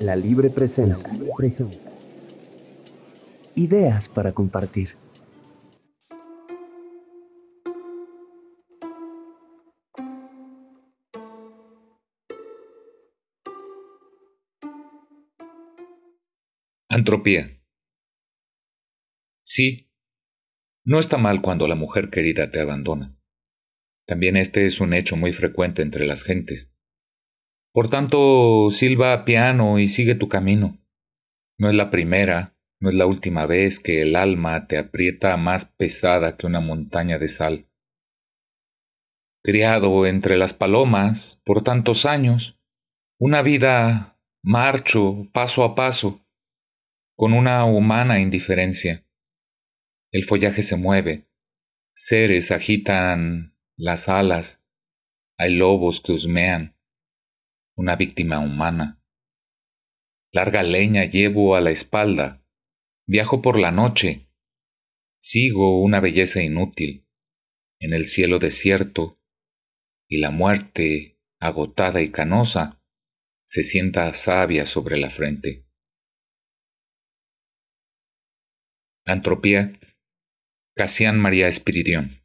La Libre presenta. Ideas para compartir. Antropía. Sí, no está mal cuando la mujer querida te abandona. También este es un hecho muy frecuente entre las gentes. Por tanto, silba piano y sigue tu camino. No es la primera, no es la última vez que el alma te aprieta más pesada que una montaña de sal. Criado entre las palomas por tantos años, una vida marcho paso a paso, con una humana indiferencia. El follaje se mueve, seres agitan las alas, hay lobos que husmean, una víctima humana. Larga leña llevo a la espalda, viajo por la noche, sigo una belleza inútil en el cielo desierto, y la muerte, agotada y canosa, se sienta sabia sobre la frente. Antropía, Casian María Espiridión.